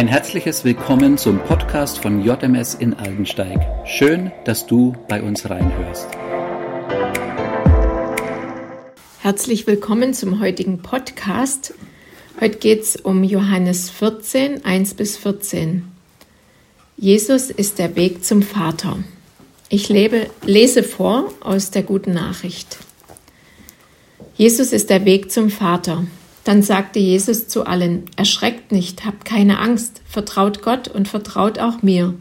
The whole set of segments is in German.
Ein herzliches Willkommen zum Podcast von JMS in Aldensteig. Schön, dass du bei uns reinhörst. Herzlich willkommen zum heutigen Podcast. Heute geht es um Johannes 14, 1 bis 14. Jesus ist der Weg zum Vater. Ich lebe, lese vor aus der guten Nachricht. Jesus ist der Weg zum Vater. Dann sagte Jesus zu allen, erschreckt nicht, habt keine Angst, vertraut Gott und vertraut auch mir.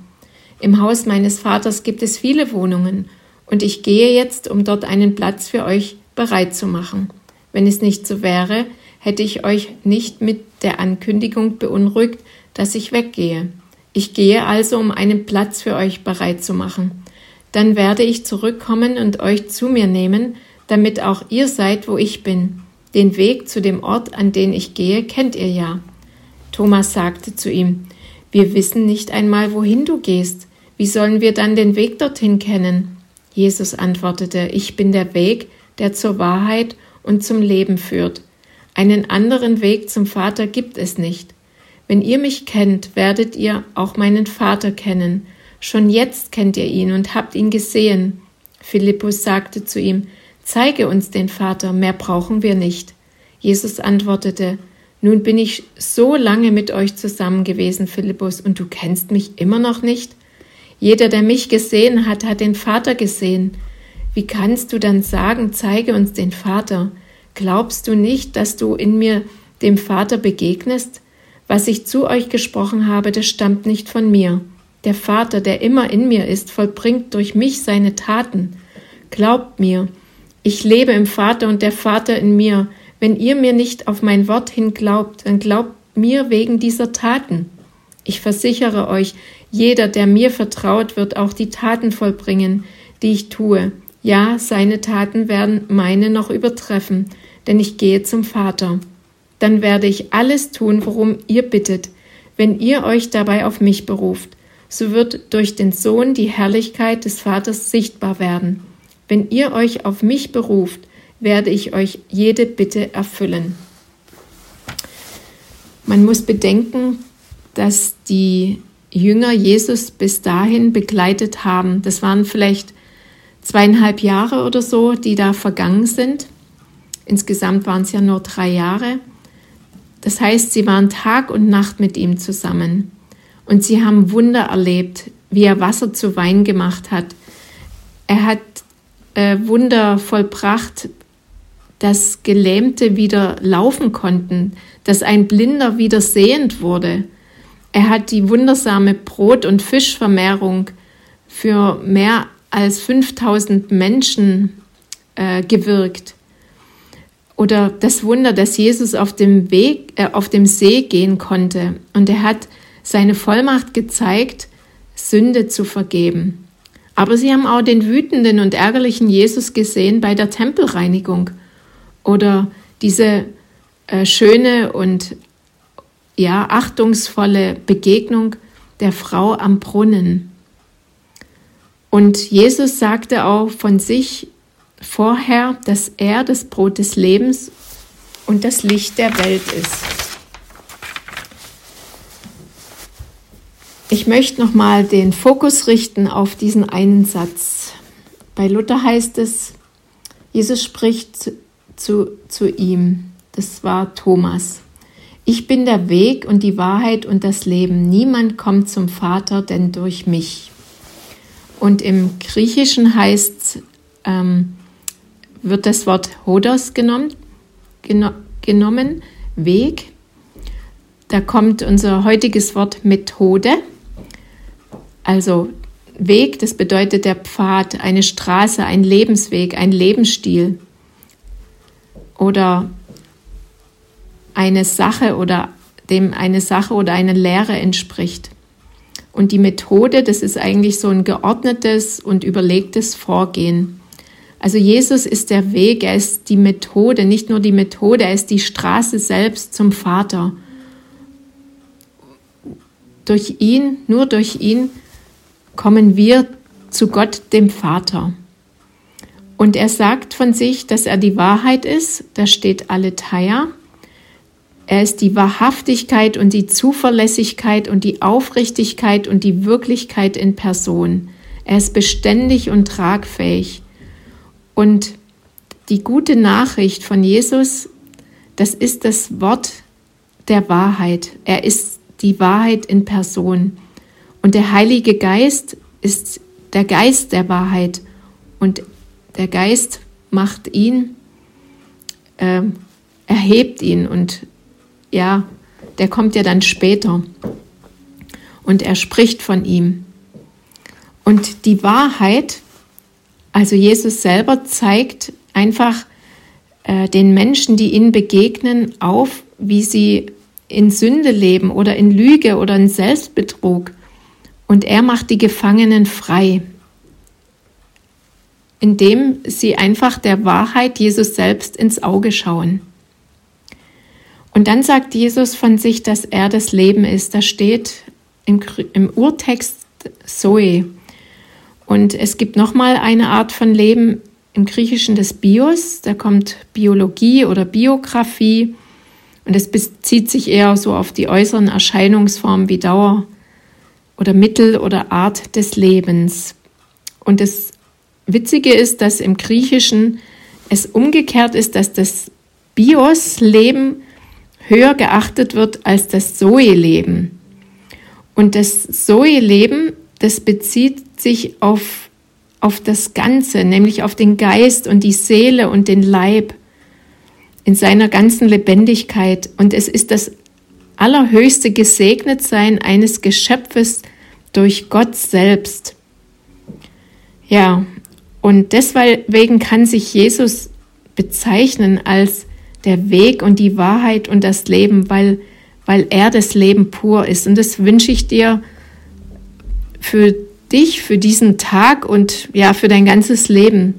Im Haus meines Vaters gibt es viele Wohnungen, und ich gehe jetzt, um dort einen Platz für euch bereit zu machen. Wenn es nicht so wäre, hätte ich euch nicht mit der Ankündigung beunruhigt, dass ich weggehe. Ich gehe also, um einen Platz für euch bereit zu machen. Dann werde ich zurückkommen und euch zu mir nehmen, damit auch ihr seid, wo ich bin. Den Weg zu dem Ort, an den ich gehe, kennt ihr ja. Thomas sagte zu ihm, wir wissen nicht einmal, wohin du gehst. Wie sollen wir dann den Weg dorthin kennen? Jesus antwortete, ich bin der Weg, der zur Wahrheit und zum Leben führt. Einen anderen Weg zum Vater gibt es nicht. Wenn ihr mich kennt, werdet ihr auch meinen Vater kennen. Schon jetzt kennt ihr ihn und habt ihn gesehen. Philippus sagte zu ihm, Zeige uns den Vater, mehr brauchen wir nicht. Jesus antwortete, Nun bin ich so lange mit euch zusammen gewesen, Philippus, und du kennst mich immer noch nicht? Jeder, der mich gesehen hat, hat den Vater gesehen. Wie kannst du dann sagen, zeige uns den Vater? Glaubst du nicht, dass du in mir dem Vater begegnest? Was ich zu euch gesprochen habe, das stammt nicht von mir. Der Vater, der immer in mir ist, vollbringt durch mich seine Taten. Glaubt mir, ich lebe im Vater und der Vater in mir. Wenn ihr mir nicht auf mein Wort hin glaubt, dann glaubt mir wegen dieser Taten. Ich versichere euch, jeder, der mir vertraut, wird auch die Taten vollbringen, die ich tue. Ja, seine Taten werden meine noch übertreffen, denn ich gehe zum Vater. Dann werde ich alles tun, worum ihr bittet, wenn ihr euch dabei auf mich beruft. So wird durch den Sohn die Herrlichkeit des Vaters sichtbar werden. Wenn ihr euch auf mich beruft, werde ich euch jede Bitte erfüllen. Man muss bedenken, dass die Jünger Jesus bis dahin begleitet haben. Das waren vielleicht zweieinhalb Jahre oder so, die da vergangen sind. Insgesamt waren es ja nur drei Jahre. Das heißt, sie waren Tag und Nacht mit ihm zusammen. Und sie haben Wunder erlebt, wie er Wasser zu Wein gemacht hat. Er hat äh, Wunder vollbracht, dass Gelähmte wieder laufen konnten, dass ein Blinder wieder sehend wurde. Er hat die wundersame Brot- und Fischvermehrung für mehr als 5000 Menschen äh, gewirkt. Oder das Wunder, dass Jesus auf dem Weg, äh, auf dem See gehen konnte und er hat seine Vollmacht gezeigt, Sünde zu vergeben. Aber sie haben auch den wütenden und ärgerlichen Jesus gesehen bei der Tempelreinigung oder diese äh, schöne und ja achtungsvolle Begegnung der Frau am Brunnen. Und Jesus sagte auch von sich vorher, dass er das Brot des Lebens und das Licht der Welt ist. Ich möchte nochmal den Fokus richten auf diesen einen Satz. Bei Luther heißt es, Jesus spricht zu, zu, zu ihm, das war Thomas. Ich bin der Weg und die Wahrheit und das Leben. Niemand kommt zum Vater, denn durch mich. Und im Griechischen heißt, ähm, wird das Wort Hodos genommen, geno genommen, Weg. Da kommt unser heutiges Wort Methode. Also Weg, das bedeutet der Pfad, eine Straße, ein Lebensweg, ein Lebensstil oder eine Sache oder dem eine Sache oder eine Lehre entspricht. Und die Methode, das ist eigentlich so ein geordnetes und überlegtes Vorgehen. Also Jesus ist der Weg, er ist die Methode, nicht nur die Methode, er ist die Straße selbst zum Vater. Durch ihn, nur durch ihn kommen wir zu Gott, dem Vater. Und er sagt von sich, dass er die Wahrheit ist, da steht Aletheia. Er ist die Wahrhaftigkeit und die Zuverlässigkeit und die Aufrichtigkeit und die Wirklichkeit in Person. Er ist beständig und tragfähig. Und die gute Nachricht von Jesus, das ist das Wort der Wahrheit. Er ist die Wahrheit in Person. Und der Heilige Geist ist der Geist der Wahrheit. Und der Geist macht ihn, äh, erhebt ihn. Und ja, der kommt ja dann später. Und er spricht von ihm. Und die Wahrheit, also Jesus selber zeigt einfach äh, den Menschen, die ihnen begegnen, auf, wie sie in Sünde leben oder in Lüge oder in Selbstbetrug. Und er macht die Gefangenen frei, indem sie einfach der Wahrheit Jesus selbst ins Auge schauen. Und dann sagt Jesus von sich, dass er das Leben ist. Da steht im, im Urtext Zoe. Und es gibt nochmal eine Art von Leben im Griechischen des Bios. Da kommt Biologie oder Biografie. Und es bezieht sich eher so auf die äußeren Erscheinungsformen wie Dauer oder Mittel oder Art des Lebens. Und das Witzige ist, dass im Griechischen es umgekehrt ist, dass das Bios-Leben höher geachtet wird als das Zoe-Leben. Und das Zoe-Leben, das bezieht sich auf, auf das Ganze, nämlich auf den Geist und die Seele und den Leib in seiner ganzen Lebendigkeit. Und es ist das allerhöchste Gesegnetsein eines Geschöpfes durch Gott selbst. Ja, und deswegen kann sich Jesus bezeichnen als der Weg und die Wahrheit und das Leben, weil, weil er das Leben pur ist. Und das wünsche ich dir für dich, für diesen Tag und ja, für dein ganzes Leben,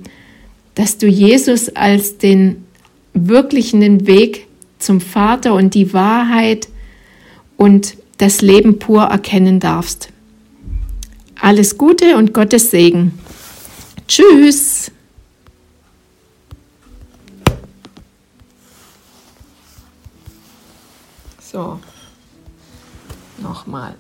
dass du Jesus als den wirklichen Weg zum Vater und die Wahrheit und das Leben pur erkennen darfst. Alles Gute und Gottes Segen. Tschüss. So, nochmal.